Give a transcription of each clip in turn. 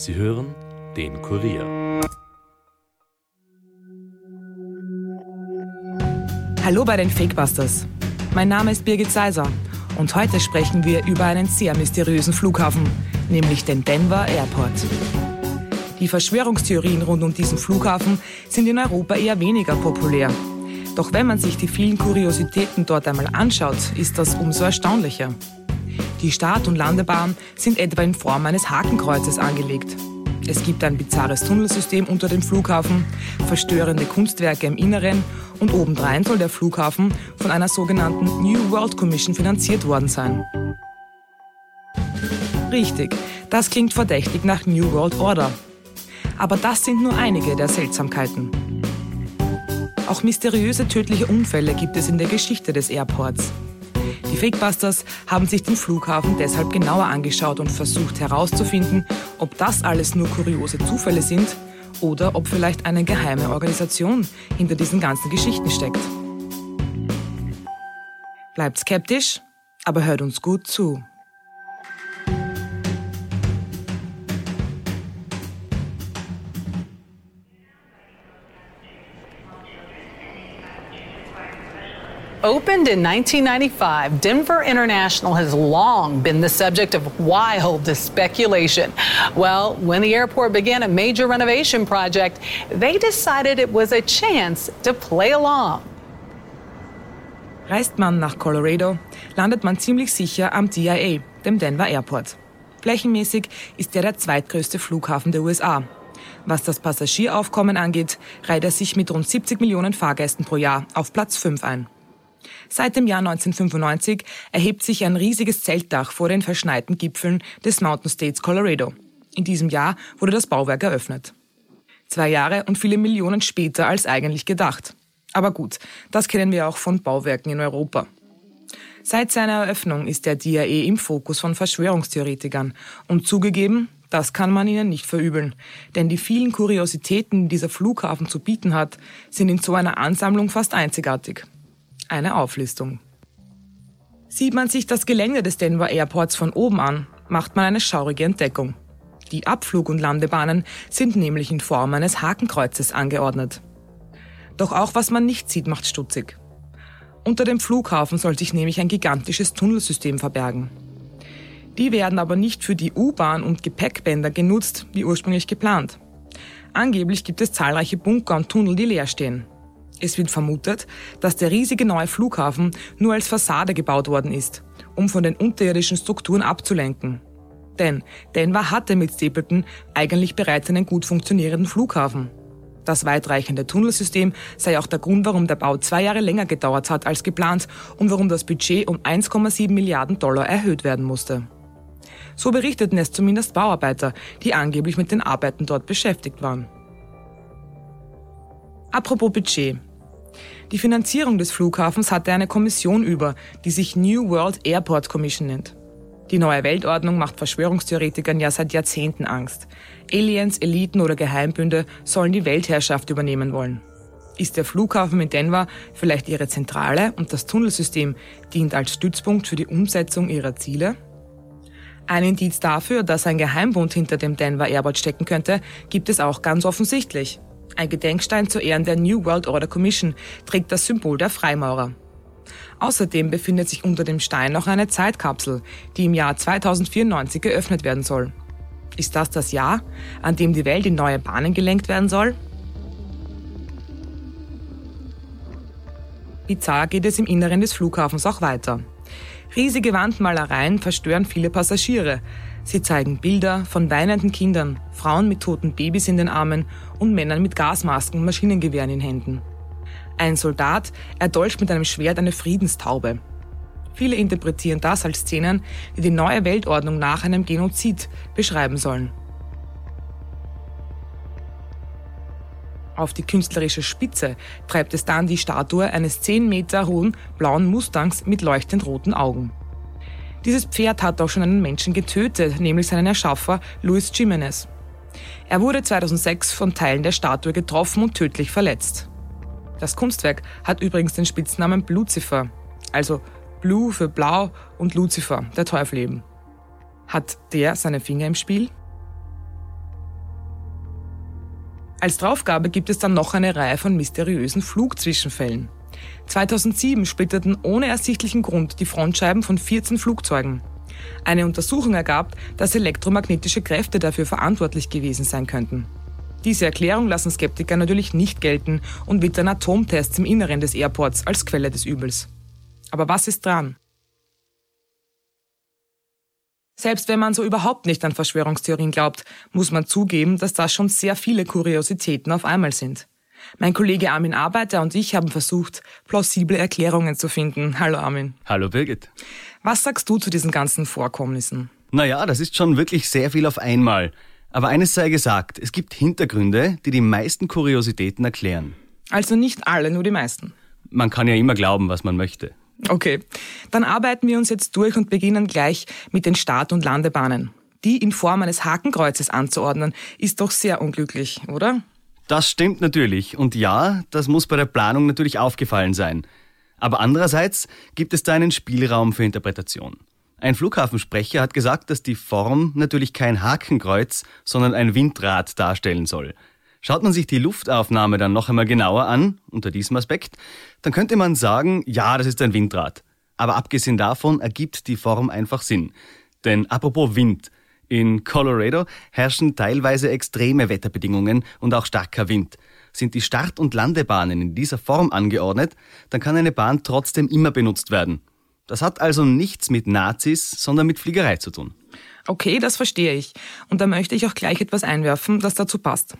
Sie hören den Kurier. Hallo bei den Fakebusters. Mein Name ist Birgit Seiser und heute sprechen wir über einen sehr mysteriösen Flughafen, nämlich den Denver Airport. Die Verschwörungstheorien rund um diesen Flughafen sind in Europa eher weniger populär. Doch wenn man sich die vielen Kuriositäten dort einmal anschaut, ist das umso erstaunlicher. Die Start- und Landebahn sind etwa in Form eines Hakenkreuzes angelegt. Es gibt ein bizarres Tunnelsystem unter dem Flughafen, verstörende Kunstwerke im Inneren und obendrein soll der Flughafen von einer sogenannten New World Commission finanziert worden sein. Richtig, das klingt verdächtig nach New World Order. Aber das sind nur einige der Seltsamkeiten. Auch mysteriöse tödliche Unfälle gibt es in der Geschichte des Airports. Fakebusters haben sich den Flughafen deshalb genauer angeschaut und versucht herauszufinden, ob das alles nur kuriose Zufälle sind oder ob vielleicht eine geheime Organisation hinter diesen ganzen Geschichten steckt. Bleibt skeptisch, aber hört uns gut zu. Opened in 1995, Denver International has long been the subject of wildest speculation. Well, when the airport began a major renovation project, they decided it was a chance to play along. Reist man nach Colorado, landet man ziemlich sicher am DIA, dem Denver Airport. Flächenmäßig ist er der zweitgrößte Flughafen der USA. Was das Passagieraufkommen angeht, reiht er sich mit rund 70 Millionen Fahrgästen pro Jahr auf Platz 5 ein. Seit dem Jahr 1995 erhebt sich ein riesiges Zeltdach vor den verschneiten Gipfeln des Mountain States Colorado. In diesem Jahr wurde das Bauwerk eröffnet. Zwei Jahre und viele Millionen später als eigentlich gedacht. Aber gut, das kennen wir auch von Bauwerken in Europa. Seit seiner Eröffnung ist der DAE im Fokus von Verschwörungstheoretikern. Und zugegeben, das kann man ihnen nicht verübeln. Denn die vielen Kuriositäten, die dieser Flughafen zu bieten hat, sind in so einer Ansammlung fast einzigartig eine Auflistung. Sieht man sich das Gelände des Denver Airports von oben an, macht man eine schaurige Entdeckung. Die Abflug- und Landebahnen sind nämlich in Form eines Hakenkreuzes angeordnet. Doch auch was man nicht sieht, macht stutzig. Unter dem Flughafen soll sich nämlich ein gigantisches Tunnelsystem verbergen. Die werden aber nicht für die U-Bahn und Gepäckbänder genutzt, wie ursprünglich geplant. Angeblich gibt es zahlreiche Bunker und Tunnel, die leer stehen. Es wird vermutet, dass der riesige neue Flughafen nur als Fassade gebaut worden ist, um von den unterirdischen Strukturen abzulenken. Denn Denver hatte mit Stapleton eigentlich bereits einen gut funktionierenden Flughafen. Das weitreichende Tunnelsystem sei auch der Grund, warum der Bau zwei Jahre länger gedauert hat als geplant und warum das Budget um 1,7 Milliarden Dollar erhöht werden musste. So berichteten es zumindest Bauarbeiter, die angeblich mit den Arbeiten dort beschäftigt waren. Apropos Budget. Die Finanzierung des Flughafens hatte eine Kommission über, die sich New World Airport Commission nennt. Die neue Weltordnung macht Verschwörungstheoretikern ja seit Jahrzehnten Angst. Aliens, Eliten oder Geheimbünde sollen die Weltherrschaft übernehmen wollen. Ist der Flughafen in Denver vielleicht ihre Zentrale und das Tunnelsystem dient als Stützpunkt für die Umsetzung ihrer Ziele? Ein Indiz dafür, dass ein Geheimbund hinter dem Denver Airport stecken könnte, gibt es auch ganz offensichtlich. Ein Gedenkstein zu Ehren der New World Order Commission trägt das Symbol der Freimaurer. Außerdem befindet sich unter dem Stein noch eine Zeitkapsel, die im Jahr 2094 geöffnet werden soll. Ist das das Jahr, an dem die Welt in neue Bahnen gelenkt werden soll? Bizarr geht es im Inneren des Flughafens auch weiter. Riesige Wandmalereien verstören viele Passagiere, Sie zeigen Bilder von weinenden Kindern, Frauen mit toten Babys in den Armen und Männern mit Gasmasken und Maschinengewehren in Händen. Ein Soldat erdolcht mit einem Schwert eine Friedenstaube. Viele interpretieren das als Szenen, die die neue Weltordnung nach einem Genozid beschreiben sollen. Auf die künstlerische Spitze treibt es dann die Statue eines 10 Meter hohen blauen Mustangs mit leuchtend roten Augen. Dieses Pferd hat auch schon einen Menschen getötet, nämlich seinen Erschaffer Luis Jimenez. Er wurde 2006 von Teilen der Statue getroffen und tödlich verletzt. Das Kunstwerk hat übrigens den Spitznamen Lucifer, also Blue für Blau und Lucifer, der Teufel eben. Hat der seine Finger im Spiel? Als Draufgabe gibt es dann noch eine Reihe von mysteriösen Flugzwischenfällen. 2007 splitterten ohne ersichtlichen Grund die Frontscheiben von 14 Flugzeugen. Eine Untersuchung ergab, dass elektromagnetische Kräfte dafür verantwortlich gewesen sein könnten. Diese Erklärung lassen Skeptiker natürlich nicht gelten und wittern Atomtests im Inneren des Airports als Quelle des Übels. Aber was ist dran? Selbst wenn man so überhaupt nicht an Verschwörungstheorien glaubt, muss man zugeben, dass das schon sehr viele Kuriositäten auf einmal sind. Mein Kollege Armin Arbeiter und ich haben versucht, plausible Erklärungen zu finden. Hallo Armin. Hallo Birgit. Was sagst du zu diesen ganzen Vorkommnissen? Naja, das ist schon wirklich sehr viel auf einmal. Aber eines sei gesagt, es gibt Hintergründe, die die meisten Kuriositäten erklären. Also nicht alle, nur die meisten. Man kann ja immer glauben, was man möchte. Okay, dann arbeiten wir uns jetzt durch und beginnen gleich mit den Start- und Landebahnen. Die in Form eines Hakenkreuzes anzuordnen, ist doch sehr unglücklich, oder? Das stimmt natürlich. Und ja, das muss bei der Planung natürlich aufgefallen sein. Aber andererseits gibt es da einen Spielraum für Interpretation. Ein Flughafensprecher hat gesagt, dass die Form natürlich kein Hakenkreuz, sondern ein Windrad darstellen soll. Schaut man sich die Luftaufnahme dann noch einmal genauer an, unter diesem Aspekt, dann könnte man sagen, ja, das ist ein Windrad. Aber abgesehen davon ergibt die Form einfach Sinn. Denn apropos Wind, in Colorado herrschen teilweise extreme Wetterbedingungen und auch starker Wind. Sind die Start- und Landebahnen in dieser Form angeordnet, dann kann eine Bahn trotzdem immer benutzt werden. Das hat also nichts mit Nazis, sondern mit Fliegerei zu tun. Okay, das verstehe ich. Und da möchte ich auch gleich etwas einwerfen, das dazu passt.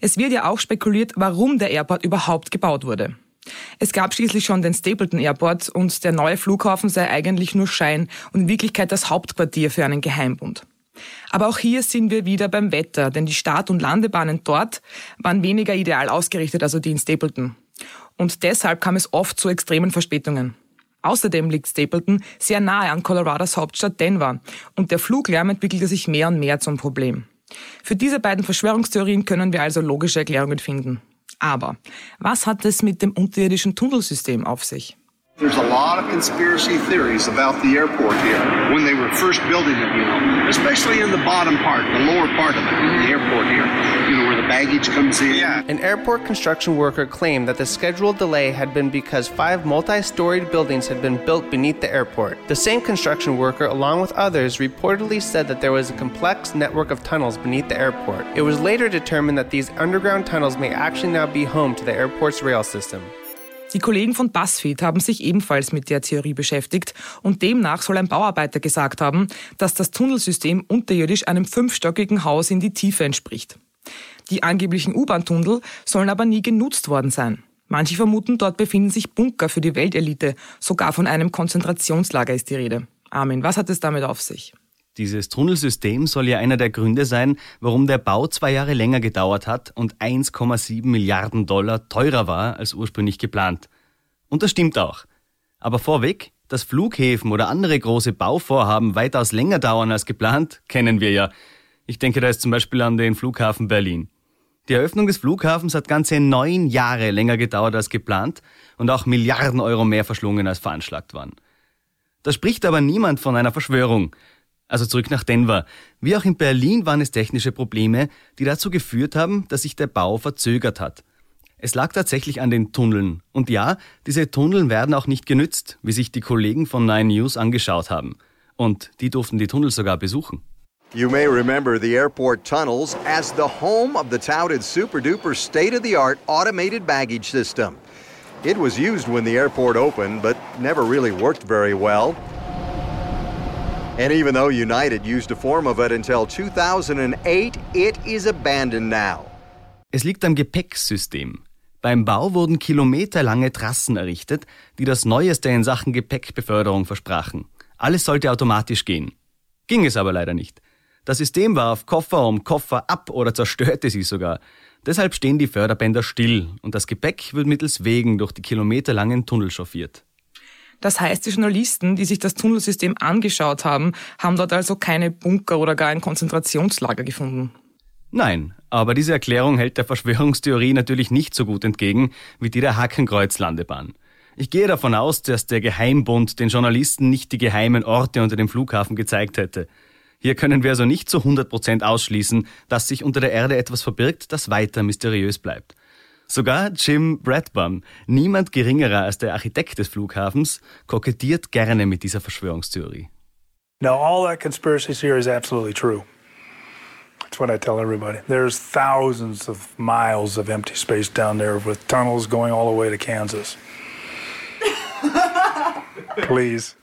Es wird ja auch spekuliert, warum der Airport überhaupt gebaut wurde. Es gab schließlich schon den Stapleton Airport und der neue Flughafen sei eigentlich nur Schein und in Wirklichkeit das Hauptquartier für einen Geheimbund. Aber auch hier sind wir wieder beim Wetter, denn die Start- und Landebahnen dort waren weniger ideal ausgerichtet, also die in Stapleton. Und deshalb kam es oft zu extremen Verspätungen. Außerdem liegt Stapleton sehr nahe an Colorados Hauptstadt Denver und der Fluglärm entwickelte sich mehr und mehr zum Problem. Für diese beiden Verschwörungstheorien können wir also logische Erklärungen finden. Aber was hat es mit dem unterirdischen Tunnelsystem auf sich? There's a lot of conspiracy theories about the airport here when they were first building it, you know, especially in the bottom part, the lower part of it, the airport here, you know, where the baggage comes in. Yeah. An airport construction worker claimed that the scheduled delay had been because five multi storied buildings had been built beneath the airport. The same construction worker, along with others, reportedly said that there was a complex network of tunnels beneath the airport. It was later determined that these underground tunnels may actually now be home to the airport's rail system. Die Kollegen von BuzzFeed haben sich ebenfalls mit der Theorie beschäftigt und demnach soll ein Bauarbeiter gesagt haben, dass das Tunnelsystem unterirdisch einem fünfstöckigen Haus in die Tiefe entspricht. Die angeblichen U-Bahn-Tunnel sollen aber nie genutzt worden sein. Manche vermuten, dort befinden sich Bunker für die Weltelite, sogar von einem Konzentrationslager ist die Rede. Armin, was hat es damit auf sich? Dieses Tunnelsystem soll ja einer der Gründe sein, warum der Bau zwei Jahre länger gedauert hat und 1,7 Milliarden Dollar teurer war als ursprünglich geplant. Und das stimmt auch. Aber vorweg, dass Flughäfen oder andere große Bauvorhaben weitaus länger dauern als geplant, kennen wir ja. Ich denke da ist zum Beispiel an den Flughafen Berlin. Die Eröffnung des Flughafens hat ganze neun Jahre länger gedauert als geplant und auch Milliarden Euro mehr verschlungen als veranschlagt waren. Da spricht aber niemand von einer Verschwörung, also zurück nach Denver. Wie auch in Berlin waren es technische Probleme, die dazu geführt haben, dass sich der Bau verzögert hat. Es lag tatsächlich an den Tunneln. Und ja, diese Tunnel werden auch nicht genützt, wie sich die Kollegen von Nine News angeschaut haben. Und die durften die Tunnel sogar besuchen. You may remember the airport tunnels as the home of the touted super duper state of the art automated baggage system. It was used when the airport opened, but never really worked very well. And even though United used a form of it until 2008, it is abandoned now. Es liegt am Gepäcksystem. Beim Bau wurden kilometerlange Trassen errichtet, die das Neueste in Sachen Gepäckbeförderung versprachen. Alles sollte automatisch gehen. Ging es aber leider nicht. Das System warf Koffer um Koffer ab oder zerstörte sie sogar. Deshalb stehen die Förderbänder still und das Gepäck wird mittels Wegen durch die kilometerlangen Tunnel chauffiert. Das heißt, die Journalisten, die sich das Tunnelsystem angeschaut haben, haben dort also keine Bunker oder gar ein Konzentrationslager gefunden. Nein, aber diese Erklärung hält der Verschwörungstheorie natürlich nicht so gut entgegen wie die der Hakenkreuz-Landebahn. Ich gehe davon aus, dass der Geheimbund den Journalisten nicht die geheimen Orte unter dem Flughafen gezeigt hätte. Hier können wir also nicht zu 100% ausschließen, dass sich unter der Erde etwas verbirgt, das weiter mysteriös bleibt. Sogar Jim Bradburn, niemand geringerer als der Architekt des Flughafens, kokettiert gerne mit dieser Verschwörungstheorie. Now, all that conspiracy theory is absolutely true. That's what I tell everybody. There's thousands of miles of empty space down there with tunnels going all the way to Kansas. Please.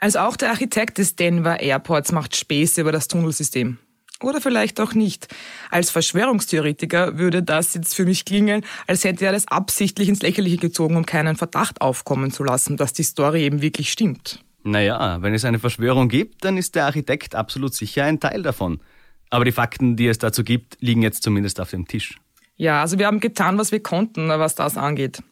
Also auch der Architekt des Denver Airports macht Späße über das Tunnelsystem. Oder vielleicht auch nicht. Als Verschwörungstheoretiker würde das jetzt für mich klingen, als hätte er das absichtlich ins Lächerliche gezogen, um keinen Verdacht aufkommen zu lassen, dass die Story eben wirklich stimmt. Naja, wenn es eine Verschwörung gibt, dann ist der Architekt absolut sicher ein Teil davon. Aber die Fakten, die es dazu gibt, liegen jetzt zumindest auf dem Tisch. Ja, also wir haben getan, was wir konnten, was das angeht.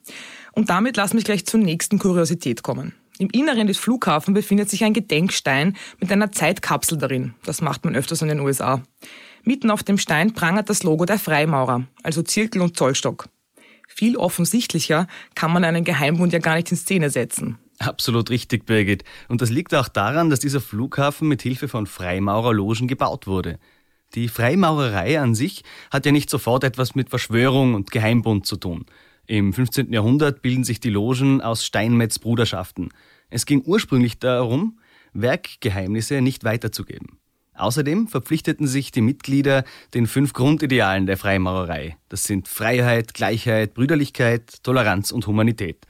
Und damit lass mich gleich zur nächsten Kuriosität kommen. Im Inneren des Flughafens befindet sich ein Gedenkstein mit einer Zeitkapsel darin. Das macht man öfters in den USA. Mitten auf dem Stein prangert das Logo der Freimaurer, also Zirkel und Zollstock. Viel offensichtlicher kann man einen Geheimbund ja gar nicht in Szene setzen. Absolut richtig, Birgit. Und das liegt auch daran, dass dieser Flughafen mit Hilfe von Freimaurerlogen gebaut wurde. Die Freimaurerei an sich hat ja nicht sofort etwas mit Verschwörung und Geheimbund zu tun. Im 15. Jahrhundert bilden sich die Logen aus Steinmetz-Bruderschaften. Es ging ursprünglich darum, Werkgeheimnisse nicht weiterzugeben. Außerdem verpflichteten sich die Mitglieder den fünf Grundidealen der Freimaurerei. Das sind Freiheit, Gleichheit, Brüderlichkeit, Toleranz und Humanität.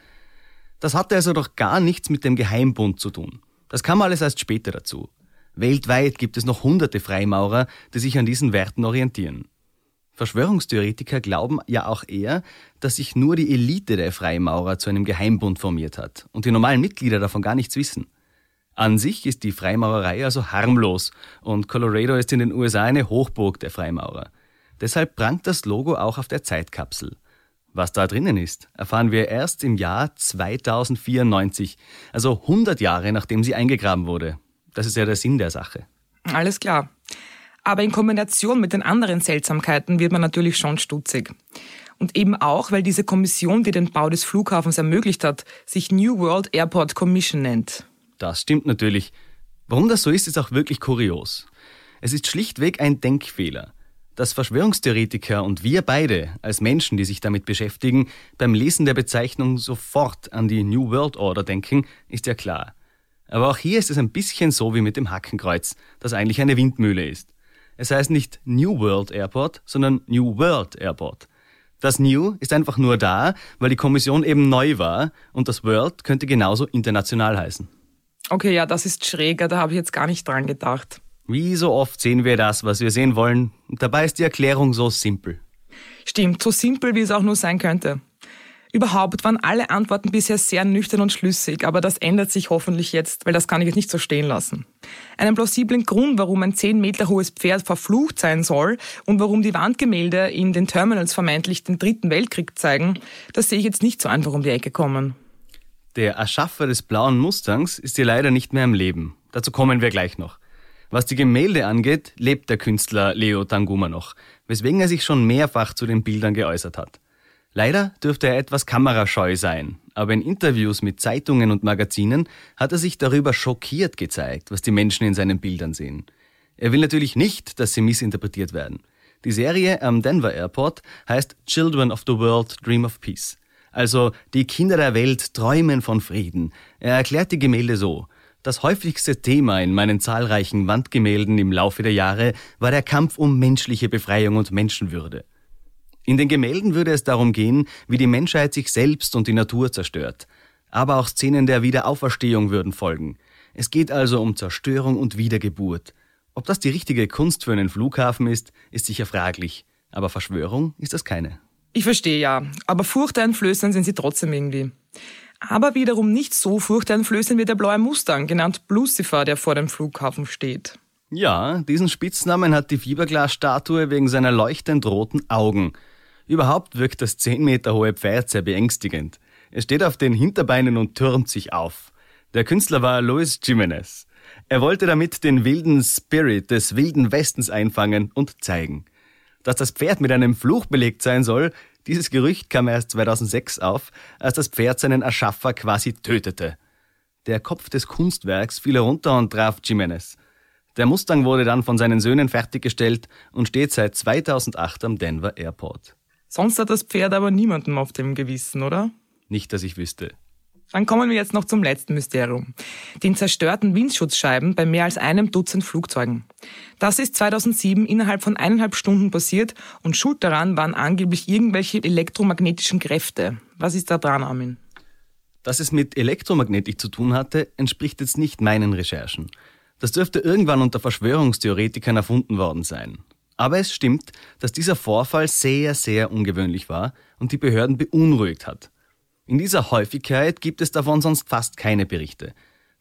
Das hatte also doch gar nichts mit dem Geheimbund zu tun. Das kam alles erst später dazu. Weltweit gibt es noch hunderte Freimaurer, die sich an diesen Werten orientieren. Verschwörungstheoretiker glauben ja auch eher, dass sich nur die Elite der Freimaurer zu einem Geheimbund formiert hat und die normalen Mitglieder davon gar nichts wissen. An sich ist die Freimaurerei also harmlos und Colorado ist in den USA eine Hochburg der Freimaurer. Deshalb prangt das Logo auch auf der Zeitkapsel. Was da drinnen ist, erfahren wir erst im Jahr 2094, also 100 Jahre nachdem sie eingegraben wurde. Das ist ja der Sinn der Sache. Alles klar. Aber in Kombination mit den anderen Seltsamkeiten wird man natürlich schon stutzig. Und eben auch, weil diese Kommission, die den Bau des Flughafens ermöglicht hat, sich New World Airport Commission nennt. Das stimmt natürlich. Warum das so ist, ist auch wirklich kurios. Es ist schlichtweg ein Denkfehler. Dass Verschwörungstheoretiker und wir beide als Menschen, die sich damit beschäftigen, beim Lesen der Bezeichnung sofort an die New World Order denken, ist ja klar. Aber auch hier ist es ein bisschen so wie mit dem Hackenkreuz, das eigentlich eine Windmühle ist. Es heißt nicht New World Airport, sondern New World Airport. Das New ist einfach nur da, weil die Kommission eben neu war und das World könnte genauso international heißen. Okay, ja, das ist schräger, da habe ich jetzt gar nicht dran gedacht. Wie so oft sehen wir das, was wir sehen wollen, und dabei ist die Erklärung so simpel. Stimmt, so simpel, wie es auch nur sein könnte. Überhaupt waren alle Antworten bisher sehr nüchtern und schlüssig, aber das ändert sich hoffentlich jetzt, weil das kann ich jetzt nicht so stehen lassen. Einen plausiblen Grund, warum ein 10 Meter hohes Pferd verflucht sein soll und warum die Wandgemälde in den Terminals vermeintlich den Dritten Weltkrieg zeigen, das sehe ich jetzt nicht so einfach um die Ecke kommen. Der Erschaffer des blauen Mustangs ist hier leider nicht mehr im Leben. Dazu kommen wir gleich noch. Was die Gemälde angeht, lebt der Künstler Leo Tanguma noch, weswegen er sich schon mehrfach zu den Bildern geäußert hat. Leider dürfte er etwas kamerascheu sein, aber in Interviews mit Zeitungen und Magazinen hat er sich darüber schockiert gezeigt, was die Menschen in seinen Bildern sehen. Er will natürlich nicht, dass sie missinterpretiert werden. Die Serie am Denver Airport heißt Children of the World Dream of Peace. Also die Kinder der Welt träumen von Frieden. Er erklärt die Gemälde so. Das häufigste Thema in meinen zahlreichen Wandgemälden im Laufe der Jahre war der Kampf um menschliche Befreiung und Menschenwürde. In den Gemälden würde es darum gehen, wie die Menschheit sich selbst und die Natur zerstört. Aber auch Szenen der Wiederauferstehung würden folgen. Es geht also um Zerstörung und Wiedergeburt. Ob das die richtige Kunst für einen Flughafen ist, ist sicher fraglich. Aber Verschwörung ist das keine. Ich verstehe ja, aber furchteinflößend sind sie trotzdem irgendwie. Aber wiederum nicht so furchteinflößend wie der blaue Mustang, genannt Lucifer, der vor dem Flughafen steht. Ja, diesen Spitznamen hat die Fiberglasstatue wegen seiner leuchtend roten Augen. Überhaupt wirkt das 10 Meter hohe Pferd sehr beängstigend. Es steht auf den Hinterbeinen und türmt sich auf. Der Künstler war Luis Jimenez. Er wollte damit den wilden Spirit des wilden Westens einfangen und zeigen. Dass das Pferd mit einem Fluch belegt sein soll, dieses Gerücht kam erst 2006 auf, als das Pferd seinen Erschaffer quasi tötete. Der Kopf des Kunstwerks fiel herunter und traf Jimenez. Der Mustang wurde dann von seinen Söhnen fertiggestellt und steht seit 2008 am Denver Airport. Sonst hat das Pferd aber niemandem auf dem Gewissen, oder? Nicht, dass ich wüsste. Dann kommen wir jetzt noch zum letzten Mysterium. Den zerstörten Windschutzscheiben bei mehr als einem Dutzend Flugzeugen. Das ist 2007 innerhalb von eineinhalb Stunden passiert und schuld daran waren angeblich irgendwelche elektromagnetischen Kräfte. Was ist da dran, Armin? Dass es mit Elektromagnetik zu tun hatte, entspricht jetzt nicht meinen Recherchen. Das dürfte irgendwann unter Verschwörungstheoretikern erfunden worden sein. Aber es stimmt, dass dieser Vorfall sehr, sehr ungewöhnlich war und die Behörden beunruhigt hat. In dieser Häufigkeit gibt es davon sonst fast keine Berichte.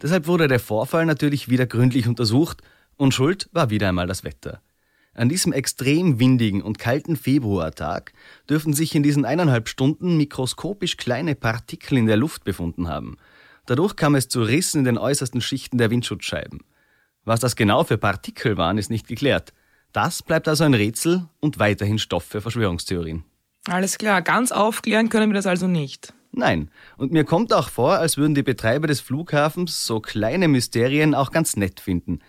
Deshalb wurde der Vorfall natürlich wieder gründlich untersucht und schuld war wieder einmal das Wetter. An diesem extrem windigen und kalten Februartag dürfen sich in diesen eineinhalb Stunden mikroskopisch kleine Partikel in der Luft befunden haben. Dadurch kam es zu Rissen in den äußersten Schichten der Windschutzscheiben. Was das genau für Partikel waren, ist nicht geklärt. Das bleibt also ein Rätsel und weiterhin Stoff für Verschwörungstheorien. Alles klar, ganz aufklären können wir das also nicht. Nein. Und mir kommt auch vor, als würden die Betreiber des Flughafens so kleine Mysterien auch ganz nett finden.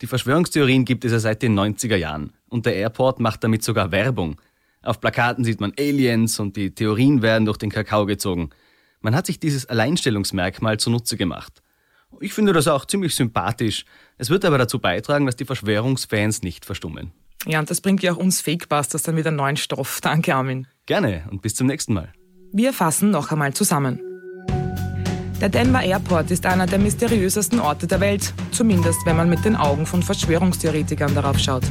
Die Verschwörungstheorien gibt es ja seit den 90er Jahren. Und der Airport macht damit sogar Werbung. Auf Plakaten sieht man Aliens und die Theorien werden durch den Kakao gezogen. Man hat sich dieses Alleinstellungsmerkmal zunutze gemacht. Ich finde das auch ziemlich sympathisch. Es wird aber dazu beitragen, dass die Verschwörungsfans nicht verstummen. Ja, und das bringt ja auch uns Fakebusters dann wieder neuen Stoff. Danke, Armin. Gerne und bis zum nächsten Mal. Wir fassen noch einmal zusammen. Der Denver Airport ist einer der mysteriösesten Orte der Welt, zumindest wenn man mit den Augen von Verschwörungstheoretikern darauf schaut.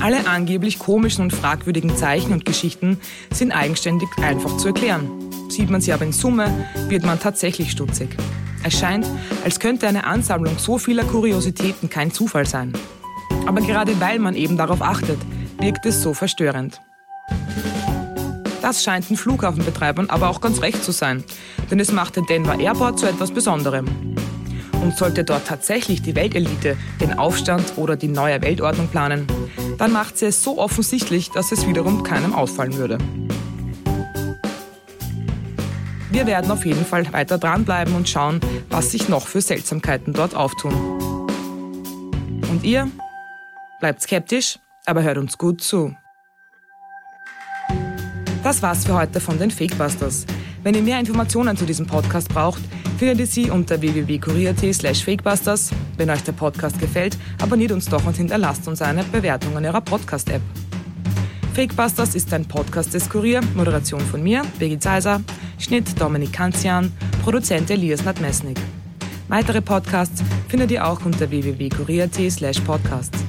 Alle angeblich komischen und fragwürdigen Zeichen und Geschichten sind eigenständig einfach zu erklären. Sieht man sie aber in Summe, wird man tatsächlich stutzig. Es scheint, als könnte eine Ansammlung so vieler Kuriositäten kein Zufall sein. Aber gerade weil man eben darauf achtet, wirkt es so verstörend. Das scheint den Flughafenbetreibern aber auch ganz recht zu sein, denn es macht den Denver Airport zu etwas Besonderem. Und sollte dort tatsächlich die Weltelite den Aufstand oder die neue Weltordnung planen, dann macht sie es so offensichtlich, dass es wiederum keinem auffallen würde. Wir werden auf jeden Fall weiter dranbleiben und schauen, was sich noch für Seltsamkeiten dort auftun. Und ihr? Bleibt skeptisch, aber hört uns gut zu. Das war's für heute von den Fakebusters. Wenn ihr mehr Informationen zu diesem Podcast braucht, findet ihr sie unter www.kurier.at slash fakebusters. Wenn euch der Podcast gefällt, abonniert uns doch und hinterlasst uns eine Bewertung in eurer Podcast-App. Fakebusters ist ein Podcast des Kurier, Moderation von mir, Birgit Seiser, Schnitt Dominik Kanzian, Produzent Elias Nadmesnik. Weitere Podcasts findet ihr auch unter www.kurier.at slash podcasts.